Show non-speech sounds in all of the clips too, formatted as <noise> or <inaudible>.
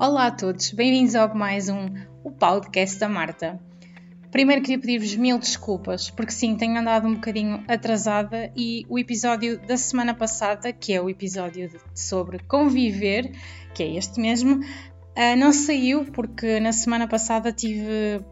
Olá a todos, bem-vindos ao mais um o podcast da Marta. Primeiro queria pedir-vos mil desculpas, porque sim, tenho andado um bocadinho atrasada e o episódio da semana passada, que é o episódio sobre conviver, que é este mesmo, ah, não saiu porque na semana passada tive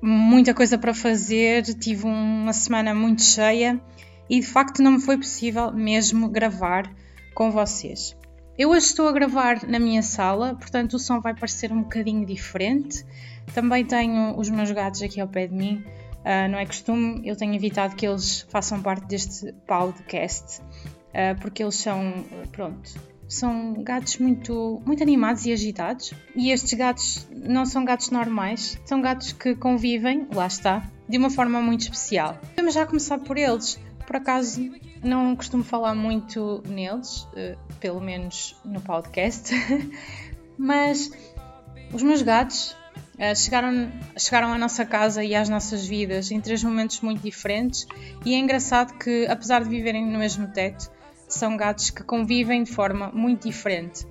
muita coisa para fazer, tive uma semana muito cheia e de facto não me foi possível mesmo gravar com vocês. Eu hoje estou a gravar na minha sala, portanto o som vai parecer um bocadinho diferente. Também tenho os meus gatos aqui ao pé de mim. Uh, não é costume, eu tenho evitado que eles façam parte deste podcast, uh, porque eles são, pronto, são gatos muito, muito animados e agitados. E estes gatos não são gatos normais, são gatos que convivem, lá está, de uma forma muito especial. Vamos já começar por eles. Por acaso, não costumo falar muito neles, uh, pelo menos no podcast, <laughs> mas os meus gatos uh, chegaram, chegaram à nossa casa e às nossas vidas em três momentos muito diferentes e é engraçado que, apesar de viverem no mesmo teto, são gatos que convivem de forma muito diferente.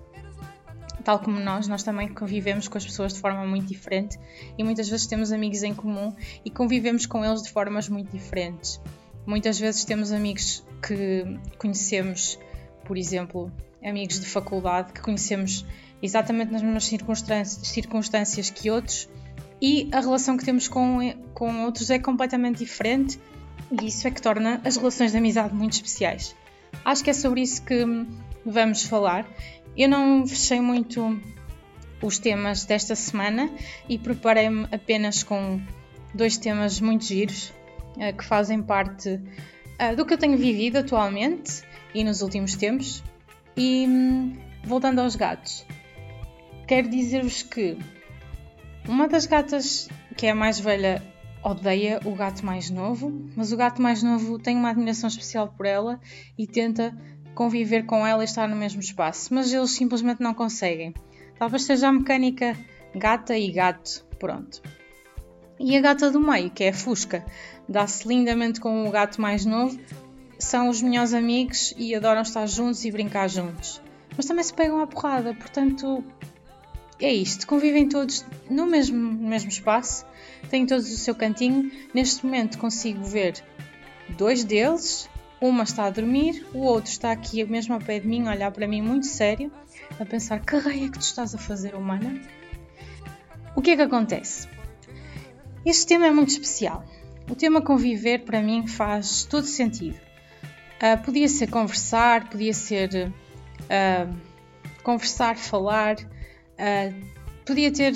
Tal como nós, nós também convivemos com as pessoas de forma muito diferente e muitas vezes temos amigos em comum e convivemos com eles de formas muito diferentes. Muitas vezes temos amigos que conhecemos, por exemplo, amigos de faculdade que conhecemos exatamente nas mesmas circunstâncias, circunstâncias que outros e a relação que temos com, com outros é completamente diferente e isso é que torna as relações de amizade muito especiais. Acho que é sobre isso que vamos falar. Eu não fechei muito os temas desta semana e preparei-me apenas com dois temas muito giros que fazem parte uh, do que eu tenho vivido atualmente e nos últimos tempos. E um, voltando aos gatos, quero dizer-vos que uma das gatas, que é a mais velha, odeia o gato mais novo, mas o gato mais novo tem uma admiração especial por ela e tenta conviver com ela e estar no mesmo espaço, mas eles simplesmente não conseguem. Talvez seja a mecânica gata e gato, pronto. E a gata do meio, que é a Fusca, dá-se lindamente com o gato mais novo, são os melhores amigos e adoram estar juntos e brincar juntos. Mas também se pegam à porrada, portanto é isto. Convivem todos no mesmo, no mesmo espaço, têm todos o seu cantinho. Neste momento consigo ver dois deles. Uma está a dormir, o outro está aqui mesmo ao pé de mim, a olhar para mim muito sério, a pensar: que raio é que tu estás a fazer, humana? O que é que acontece? Este tema é muito especial. O tema conviver para mim faz todo sentido. Uh, podia ser conversar, podia ser uh, conversar, falar, uh, podia ter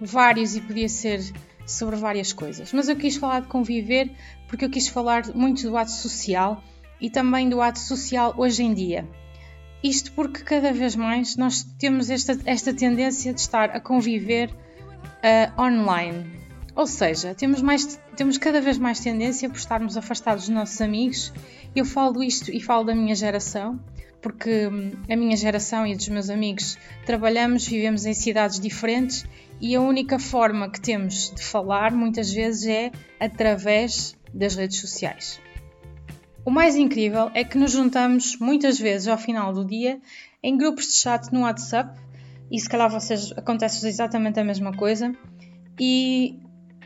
vários e podia ser sobre várias coisas. Mas eu quis falar de conviver porque eu quis falar muito do ato social e também do ato social hoje em dia. Isto porque cada vez mais nós temos esta, esta tendência de estar a conviver online ou seja, temos, mais, temos cada vez mais tendência por estarmos afastados dos nossos amigos. Eu falo isto e falo da minha geração, porque hum, a minha geração e dos meus amigos trabalhamos, vivemos em cidades diferentes e a única forma que temos de falar muitas vezes é através das redes sociais. O mais incrível é que nos juntamos muitas vezes ao final do dia em grupos de chat no WhatsApp e se calhar vocês acontece exatamente a mesma coisa e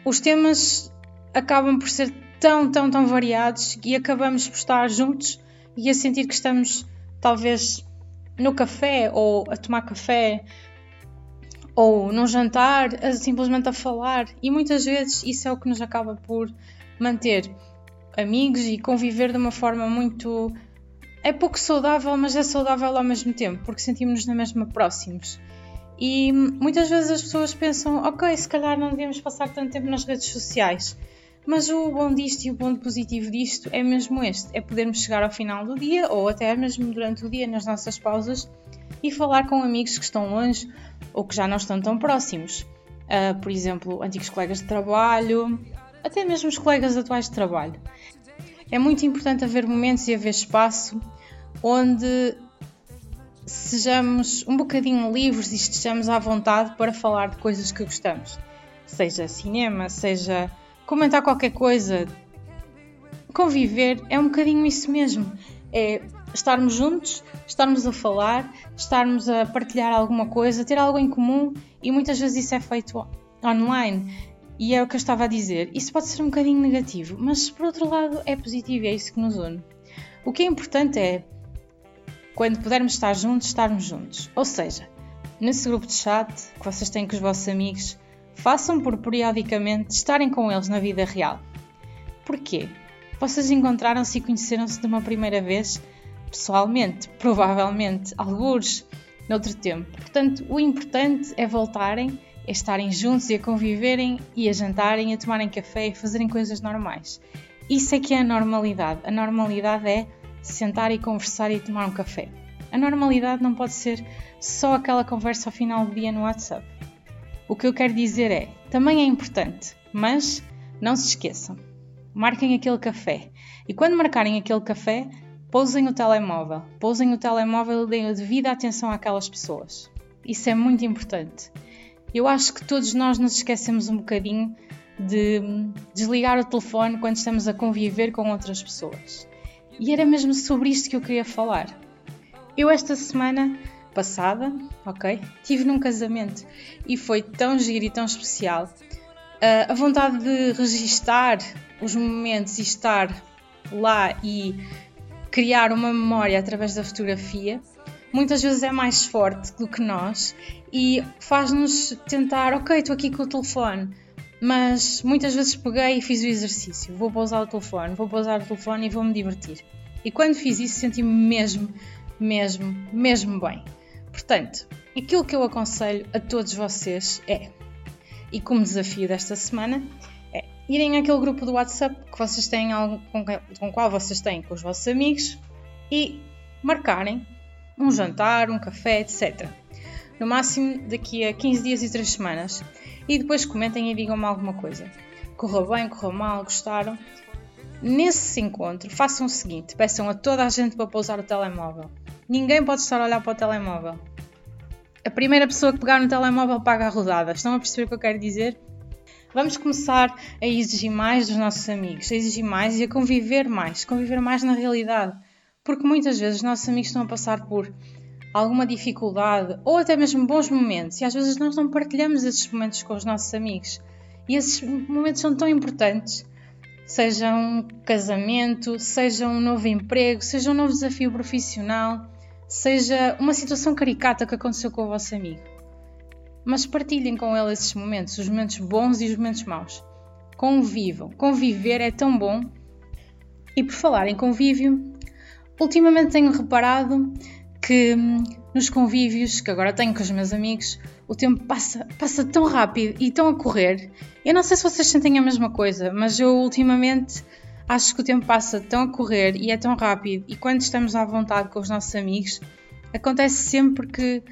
os temas acabam por ser tão, tão, tão variados e acabamos por estar juntos e a sentir que estamos talvez no café ou a tomar café ou num jantar, a, simplesmente a falar. E muitas vezes isso é o que nos acaba por manter amigos e conviver de uma forma muito. É pouco saudável, mas é saudável ao mesmo tempo, porque sentimos-nos na mesma próximos. E muitas vezes as pessoas pensam, ok, se calhar não devemos passar tanto tempo nas redes sociais. Mas o bom disto e o ponto positivo disto é mesmo este: é podermos chegar ao final do dia ou até mesmo durante o dia nas nossas pausas e falar com amigos que estão longe ou que já não estão tão próximos. Uh, por exemplo, antigos colegas de trabalho, até mesmo os colegas atuais de trabalho. É muito importante haver momentos e haver espaço onde sejamos um bocadinho livres e estejamos à vontade para falar de coisas que gostamos. Seja cinema, seja comentar qualquer coisa. Conviver é um bocadinho isso mesmo. É estarmos juntos, estarmos a falar, estarmos a partilhar alguma coisa, ter algo em comum e muitas vezes isso é feito online. E é o que eu estava a dizer. Isso pode ser um bocadinho negativo, mas por outro lado é positivo e é isso que nos une. O que é importante é, quando pudermos estar juntos, estarmos juntos. Ou seja, nesse grupo de chat que vocês têm com os vossos amigos, façam por periodicamente estarem com eles na vida real. Porquê? Vocês encontraram-se e conheceram-se de uma primeira vez pessoalmente, provavelmente, alguns noutro tempo. Portanto, o importante é voltarem, é estarem juntos e a conviverem e a jantarem, a tomarem café e fazerem coisas normais. Isso é que é a normalidade. A normalidade é sentar e conversar e tomar um café. A normalidade não pode ser só aquela conversa ao final do dia no WhatsApp. O que eu quero dizer é, também é importante, mas não se esqueçam. Marquem aquele café. E quando marcarem aquele café, pousem o telemóvel. Pousem o telemóvel e deem a devida atenção àquelas pessoas. Isso é muito importante. Eu acho que todos nós nos esquecemos um bocadinho de desligar o telefone quando estamos a conviver com outras pessoas. E era mesmo sobre isto que eu queria falar. Eu esta semana passada, ok, tive num casamento e foi tão giro e tão especial. Uh, a vontade de registar os momentos e estar lá e criar uma memória através da fotografia muitas vezes é mais forte do que nós e faz-nos tentar, ok, estou aqui com o telefone, mas muitas vezes peguei e fiz o exercício. Vou pousar o telefone, vou pousar o telefone e vou-me divertir. E quando fiz isso, senti-me mesmo, mesmo, mesmo bem. Portanto, aquilo que eu aconselho a todos vocês é, e como desafio desta semana, é irem àquele grupo do WhatsApp que vocês têm com, com qual vocês têm com os vossos amigos e marcarem um jantar, um café, etc. No máximo daqui a 15 dias e 3 semanas e depois comentem e digam-me alguma coisa. Correu bem, correu mal, gostaram? Nesse encontro, façam o seguinte: peçam a toda a gente para pousar o telemóvel. Ninguém pode estar a olhar para o telemóvel. A primeira pessoa que pegar no telemóvel paga a rodada. Estão a perceber o que eu quero dizer? Vamos começar a exigir mais dos nossos amigos, a exigir mais e a conviver mais, conviver mais na realidade. Porque muitas vezes os nossos amigos estão a passar por alguma dificuldade ou até mesmo bons momentos e às vezes nós não partilhamos esses momentos com os nossos amigos. E esses momentos são tão importantes. Seja um casamento, seja um novo emprego, seja um novo desafio profissional, seja uma situação caricata que aconteceu com o vosso amigo. Mas partilhem com ele esses momentos, os momentos bons e os momentos maus. Convivam. Conviver é tão bom. E por falar em convívio, ultimamente tenho reparado que hum, nos convívios que agora tenho com os meus amigos, o tempo passa, passa tão rápido e tão a correr. Eu não sei se vocês sentem a mesma coisa, mas eu ultimamente acho que o tempo passa tão a correr e é tão rápido. E quando estamos à vontade com os nossos amigos, acontece sempre que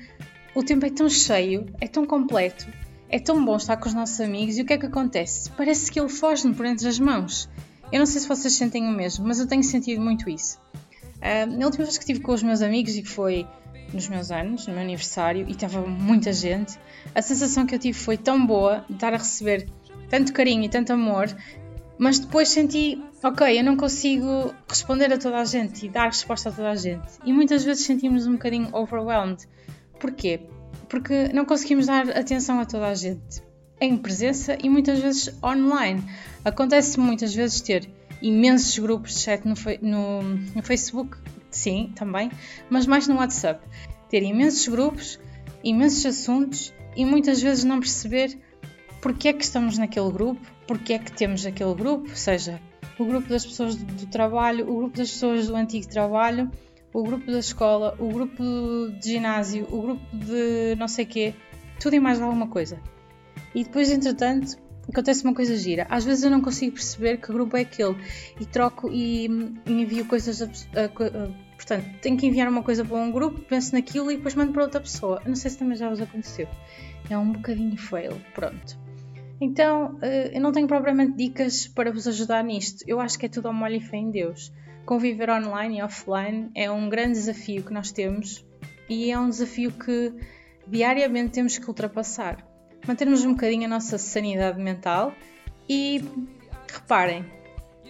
o tempo é tão cheio, é tão completo, é tão bom estar com os nossos amigos. E o que é que acontece? Parece que ele foge-me por entre as mãos. Eu não sei se vocês sentem o mesmo, mas eu tenho sentido muito isso. Uh, na última vez que estive com os meus amigos e que foi nos meus anos, no meu aniversário, e estava muita gente, a sensação que eu tive foi tão boa de estar a receber tanto carinho e tanto amor, mas depois senti, ok, eu não consigo responder a toda a gente e dar resposta a toda a gente. E muitas vezes sentimos um bocadinho overwhelmed. Porquê? Porque não conseguimos dar atenção a toda a gente em presença e muitas vezes online. Acontece muitas vezes ter imensos grupos de chat no, no, no Facebook, sim, também, mas mais no WhatsApp. Ter imensos grupos, imensos assuntos e muitas vezes não perceber porque é que estamos naquele grupo, porque é que temos aquele grupo, seja o grupo das pessoas do trabalho, o grupo das pessoas do antigo trabalho, o grupo da escola, o grupo de ginásio, o grupo de não sei quê, tudo e mais alguma coisa. E depois, entretanto, acontece uma coisa gira. Às vezes eu não consigo perceber que grupo é aquele e troco e, envio coisas. A, a, a, portanto, tenho que enviar uma coisa para um grupo, penso naquilo e depois mando para outra pessoa. Não sei se também já vos aconteceu. É um bocadinho fail. Pronto. Então, eh, eu não tenho propriamente dicas para vos ajudar nisto. Eu acho que é tudo ao molho e fé em Deus. Conviver online e offline é um grande desafio que nós temos e é um desafio que diariamente temos que ultrapassar mantermos um bocadinho a nossa sanidade mental e reparem,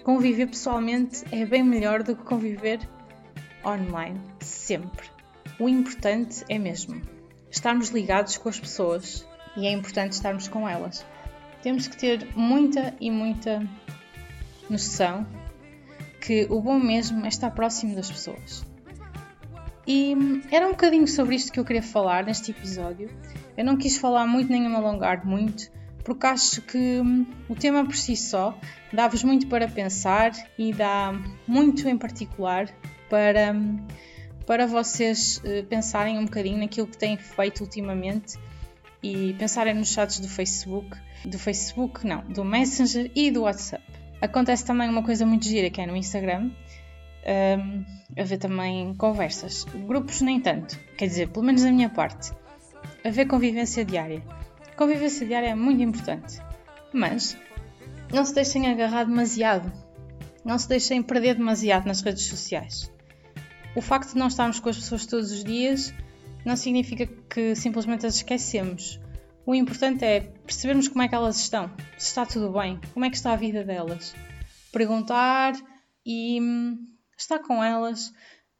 conviver pessoalmente é bem melhor do que conviver online, sempre. O importante é mesmo estarmos ligados com as pessoas e é importante estarmos com elas. Temos que ter muita e muita noção que o bom mesmo é estar próximo das pessoas. E era um bocadinho sobre isto que eu queria falar neste episódio. Eu não quis falar muito nem me alongar muito, porque acho que hum, o tema por si só dá-vos muito para pensar e dá muito em particular para, hum, para vocês eh, pensarem um bocadinho naquilo que têm feito ultimamente e pensarem nos chats do Facebook, do Facebook não, do Messenger e do WhatsApp. Acontece também uma coisa muito gira que é no Instagram, um, haver também conversas. Grupos nem tanto, quer dizer, pelo menos da minha parte. Haver convivência diária. Convivência diária é muito importante, mas não se deixem agarrar demasiado. Não se deixem perder demasiado nas redes sociais. O facto de não estarmos com as pessoas todos os dias não significa que simplesmente as esquecemos. O importante é percebermos como é que elas estão, se está tudo bem, como é que está a vida delas. Perguntar e hum, estar com elas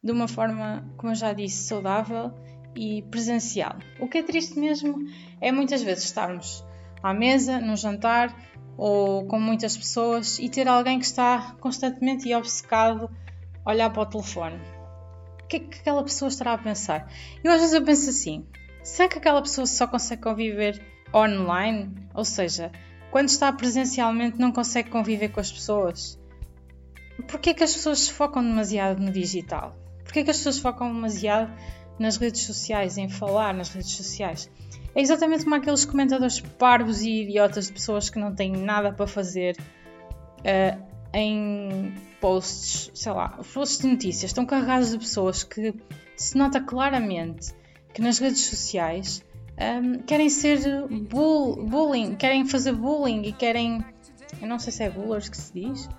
de uma forma, como eu já disse, saudável e presencial. O que é triste mesmo é muitas vezes estarmos à mesa, num jantar ou com muitas pessoas e ter alguém que está constantemente e obcecado a olhar para o telefone. O que é que aquela pessoa estará a pensar? Eu às vezes eu penso assim, será que aquela pessoa só consegue conviver online? Ou seja, quando está presencialmente não consegue conviver com as pessoas? Porquê que as pessoas se focam demasiado no digital? Porquê que as pessoas focam demasiado nas redes sociais, em falar nas redes sociais? É exatamente como aqueles comentadores parvos e idiotas de pessoas que não têm nada para fazer uh, em posts, sei lá, posts de notícias. Estão carregados de pessoas que se nota claramente que nas redes sociais um, ehm, querem ser bull, bullying, querem fazer bullying e querem. Eu não sei se é bullers que se diz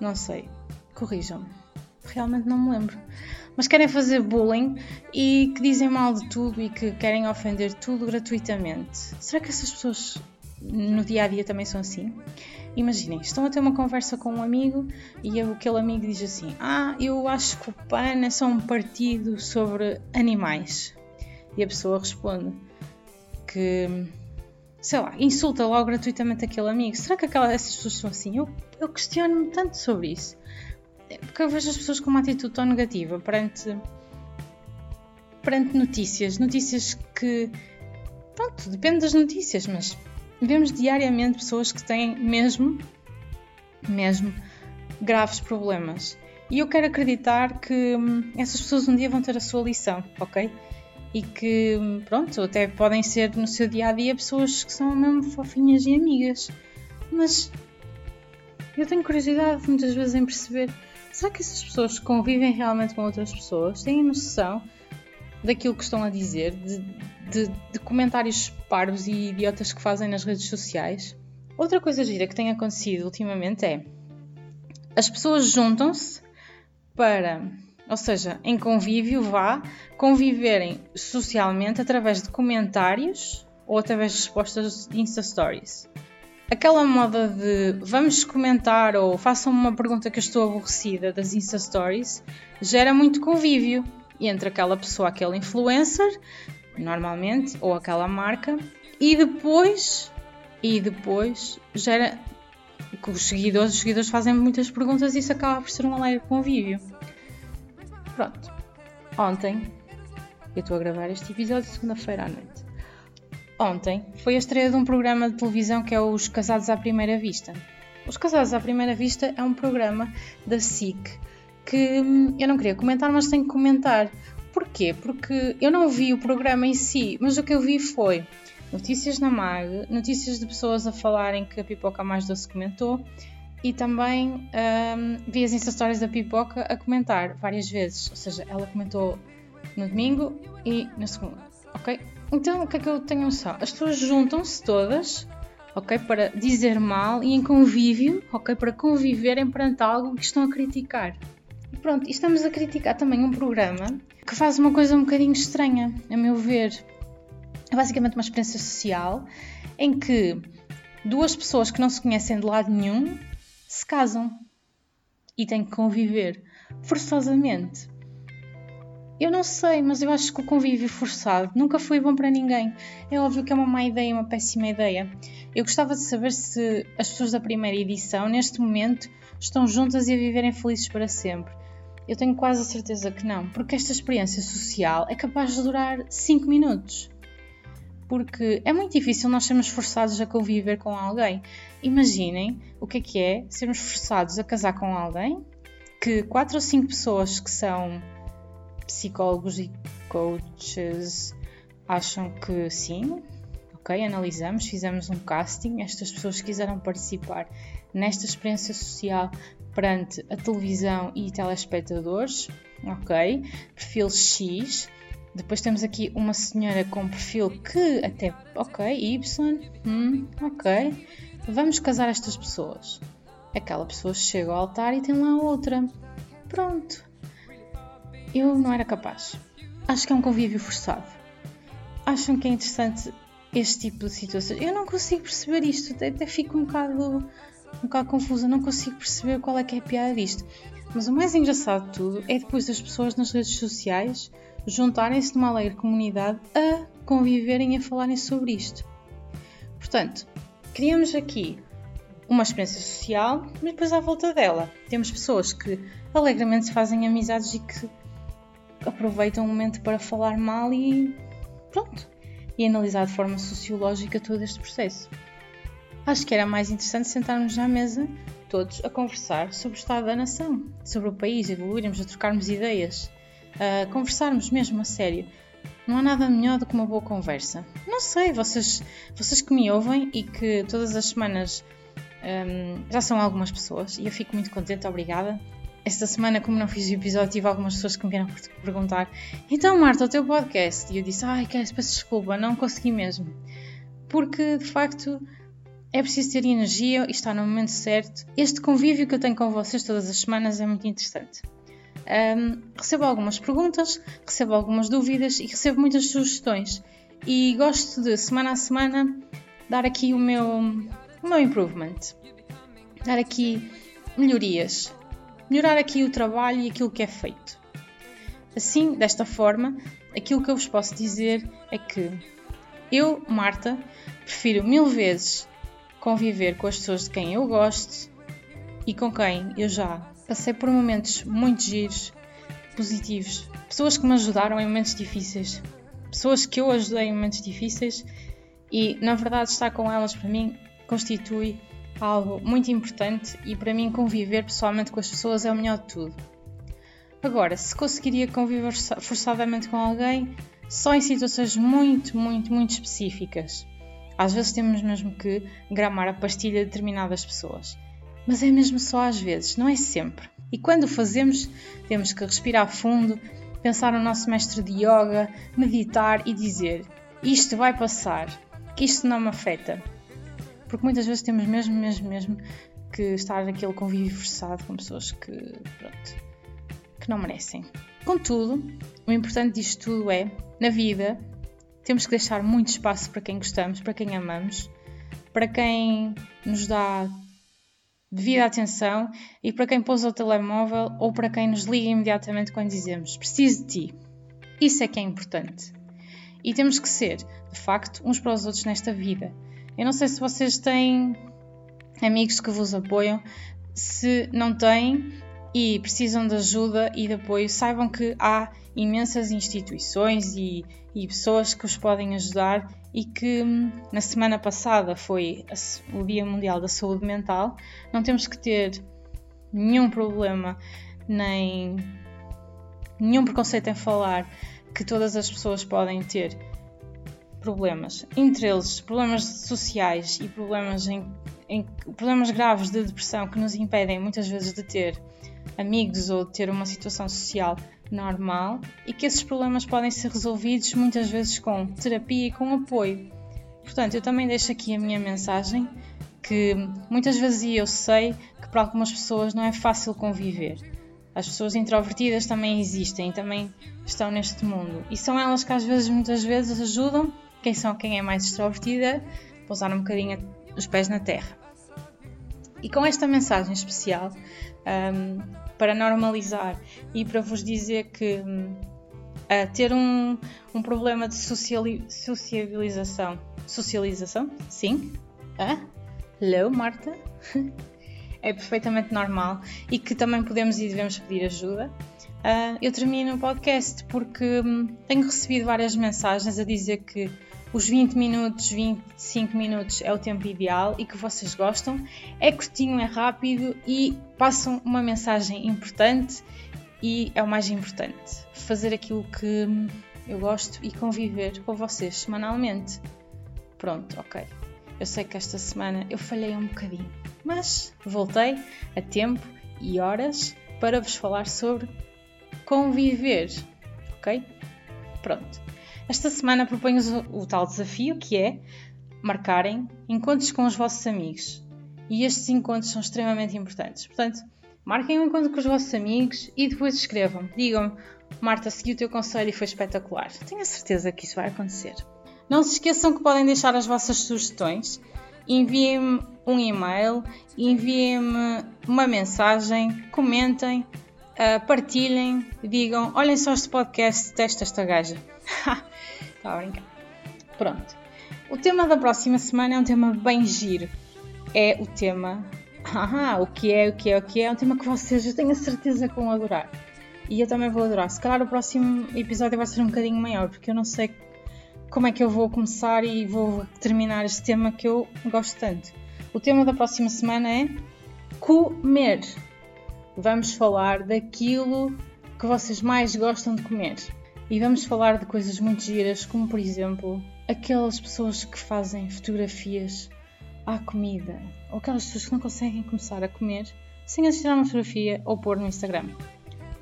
não sei. Corrijam-me. Realmente não me lembro. Mas querem fazer bullying e que dizem mal de tudo e que querem ofender tudo gratuitamente. Será que essas pessoas no dia a dia também são assim? Imaginem, estão a ter uma conversa com um amigo e aquele amigo diz assim: Ah, eu acho que o PAN é só um partido sobre animais. E a pessoa responde que sei lá, insulta logo gratuitamente aquele amigo. Será que aquelas, essas pessoas são assim? Eu, eu questiono-me tanto sobre isso. Porque eu vejo as pessoas com uma atitude tão negativa perante, perante notícias. Notícias que. Pronto, depende das notícias, mas vemos diariamente pessoas que têm mesmo, mesmo, graves problemas. E eu quero acreditar que hum, essas pessoas um dia vão ter a sua lição, ok? E que, pronto, até podem ser no seu dia a dia pessoas que são mesmo fofinhas e amigas. Mas eu tenho curiosidade muitas vezes em perceber: será que essas pessoas convivem realmente com outras pessoas? Têm noção daquilo que estão a dizer, de, de, de comentários parvos e idiotas que fazem nas redes sociais? Outra coisa gira que tem acontecido ultimamente é as pessoas juntam-se para ou seja, em convívio, vá, conviverem socialmente através de comentários ou através de respostas de Insta Stories. Aquela moda de vamos comentar ou façam uma pergunta que eu estou aborrecida das Insta Stories gera muito convívio entre aquela pessoa, aquele influencer, normalmente, ou aquela marca, e depois, e depois gera os seguidores, os seguidores fazem muitas perguntas e isso acaba por ser um alegre convívio. Pronto. Ontem, eu estou a gravar este episódio segunda-feira à noite. Ontem foi a estreia de um programa de televisão que é Os Casados à Primeira Vista. Os Casados à Primeira Vista é um programa da SIC que hum, eu não queria comentar, mas tenho que comentar. Porquê? Porque eu não vi o programa em si, mas o que eu vi foi notícias na MAG, notícias de pessoas a falarem que a pipoca mais doce comentou e também um, vi as Insta Stories da Pipoca a comentar várias vezes. Ou seja, ela comentou no domingo e na segunda. Ok? Então, o que é que eu tenho noção? As pessoas juntam-se todas, ok? Para dizer mal e em convívio, ok? Para conviverem perante algo que estão a criticar. E pronto, e estamos a criticar também um programa que faz uma coisa um bocadinho estranha, a meu ver. É basicamente uma experiência social em que duas pessoas que não se conhecem de lado nenhum se casam e têm que conviver forçosamente. Eu não sei, mas eu acho que o convívio forçado nunca foi bom para ninguém. É óbvio que é uma má ideia, uma péssima ideia. Eu gostava de saber se as pessoas da primeira edição, neste momento, estão juntas e a viverem felizes para sempre. Eu tenho quase a certeza que não, porque esta experiência social é capaz de durar 5 minutos. Porque é muito difícil nós sermos forçados a conviver com alguém. Imaginem o que é que é sermos forçados a casar com alguém que quatro ou cinco pessoas que são psicólogos e coaches acham que sim, ok, analisamos, fizemos um casting, estas pessoas quiseram participar nesta experiência social perante a televisão e telespectadores, ok, perfil X, depois temos aqui uma senhora com perfil que até, ok, Y, hum, ok, vamos casar estas pessoas. Aquela pessoa chega ao altar e tem lá outra. Pronto, eu não era capaz. Acho que é um convívio forçado. Acham que é interessante este tipo de situações? Eu não consigo perceber isto, até, até fico um bocado, um bocado confusa, não consigo perceber qual é que é a piada disto. Mas o mais engraçado de tudo é depois as pessoas nas redes sociais juntarem-se numa alegre comunidade a conviverem e a falarem sobre isto. Portanto, criamos aqui uma experiência social, mas depois à volta dela temos pessoas que alegremente fazem amizades e que aproveitam o momento para falar mal e pronto. E analisar de forma sociológica todo este processo. Acho que era mais interessante sentarmos à mesa, todos, a conversar sobre o estado da nação, sobre o país, evoluirmos, a trocarmos ideias, a conversarmos mesmo a sério. Não há nada melhor do que uma boa conversa. Não sei, vocês, vocês que me ouvem e que todas as semanas um, já são algumas pessoas e eu fico muito contente, obrigada. Esta semana, como não fiz o episódio, tive algumas pessoas que me vieram perguntar: Então, Marta, o teu podcast? E eu disse: Ai, quero, peço desculpa, não consegui mesmo. Porque, de facto, é preciso ter energia e estar no momento certo. Este convívio que eu tenho com vocês todas as semanas é muito interessante. Um, recebo algumas perguntas, recebo algumas dúvidas e recebo muitas sugestões. E gosto de, semana a semana, dar aqui o meu, o meu improvement. Dar aqui melhorias melhorar aqui o trabalho e aquilo que é feito. Assim, desta forma, aquilo que eu vos posso dizer é que eu, Marta, prefiro mil vezes conviver com as pessoas de quem eu gosto e com quem eu já passei por momentos muito giros, positivos, pessoas que me ajudaram em momentos difíceis, pessoas que eu ajudei em momentos difíceis e, na verdade, estar com elas para mim constitui algo muito importante e para mim conviver pessoalmente com as pessoas é o melhor de tudo. Agora, se conseguiria conviver forçadamente com alguém, só em situações muito, muito, muito específicas. Às vezes temos mesmo que gramar a pastilha de determinadas pessoas. Mas é mesmo só às vezes, não é sempre. E quando o fazemos, temos que respirar fundo, pensar no nosso mestre de yoga, meditar e dizer: Isto vai passar, que isto não me afeta, porque muitas vezes temos mesmo, mesmo, mesmo que estar naquele convívio forçado com pessoas que, pronto, que não merecem. Contudo, o importante disto tudo é, na vida, temos que deixar muito espaço para quem gostamos, para quem amamos, para quem nos dá devida atenção e para quem pousa o telemóvel ou para quem nos liga imediatamente quando dizemos preciso de ti. Isso é que é importante. E temos que ser, de facto, uns para os outros nesta vida. Eu não sei se vocês têm amigos que vos apoiam. Se não têm e precisam de ajuda e de apoio, saibam que há imensas instituições e, e pessoas que os podem ajudar e que hum, na semana passada foi o Dia Mundial da Saúde Mental. Não temos que ter nenhum problema nem nenhum preconceito em falar que todas as pessoas podem ter problemas, entre eles problemas sociais e problemas, em, em, problemas graves de depressão que nos impedem muitas vezes de ter amigos ou de ter uma situação social normal e que esses problemas podem ser resolvidos muitas vezes com terapia e com apoio. Portanto, eu também deixo aqui a minha mensagem que muitas vezes eu sei que para algumas pessoas não é fácil conviver. As pessoas introvertidas também existem, também estão neste mundo e são elas que às vezes muitas vezes ajudam quem são quem é mais extrovertida, pousar um bocadinho os pés na terra. E com esta mensagem especial, um, para normalizar e para vos dizer que um, a ter um, um problema de sociali sociabilização. Socialização? Sim. Ah? Hello, Marta? <laughs> é perfeitamente normal e que também podemos e devemos pedir ajuda. Uh, eu termino o podcast porque hum, tenho recebido várias mensagens a dizer que os 20 minutos, 25 minutos é o tempo ideal e que vocês gostam. É curtinho, é rápido e passam uma mensagem importante e é o mais importante. Fazer aquilo que eu gosto e conviver com vocês semanalmente. Pronto, ok. Eu sei que esta semana eu falhei um bocadinho, mas voltei a tempo e horas para vos falar sobre conviver, ok? Pronto. Esta semana proponho o, tal desafio que é marcarem encontros com os vossos amigos. E estes encontros são extremamente importantes. Portanto, marquem um encontro com os vossos amigos e depois escrevam. Digam-me, Marta, segui o teu conselho e foi espetacular. Tenho a certeza que isso vai acontecer. Não se esqueçam que podem deixar as vossas sugestões. Enviem-me um e-mail, enviem-me uma mensagem, comentem, uh, partilhem, digam: olhem só este podcast, testa esta gaja. Está <laughs> a brincar. Pronto. O tema da próxima semana é um tema bem giro. É o tema. Ah, o que é, o que é, o que é. É um tema que vocês, eu tenho a certeza que vão adorar. E eu também vou adorar. Se calhar o próximo episódio vai ser um bocadinho maior, porque eu não sei como é que eu vou começar e vou terminar este tema que eu gosto tanto. O tema da próxima semana é comer. Vamos falar daquilo que vocês mais gostam de comer. E vamos falar de coisas muito giras, como por exemplo aquelas pessoas que fazem fotografias à comida, ou aquelas pessoas que não conseguem começar a comer sem assistir a uma fotografia ou pôr no Instagram.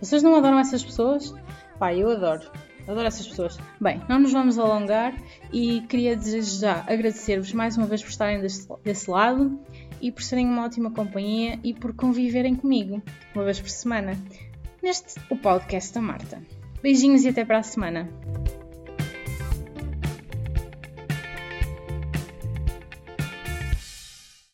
Vocês não adoram essas pessoas? Pá, eu adoro. Adoro essas pessoas. Bem, não nos vamos alongar e queria desde já agradecer-vos mais uma vez por estarem desse, desse lado e por serem uma ótima companhia e por conviverem comigo uma vez por semana neste o podcast da Marta. Beijinhos e até para a semana.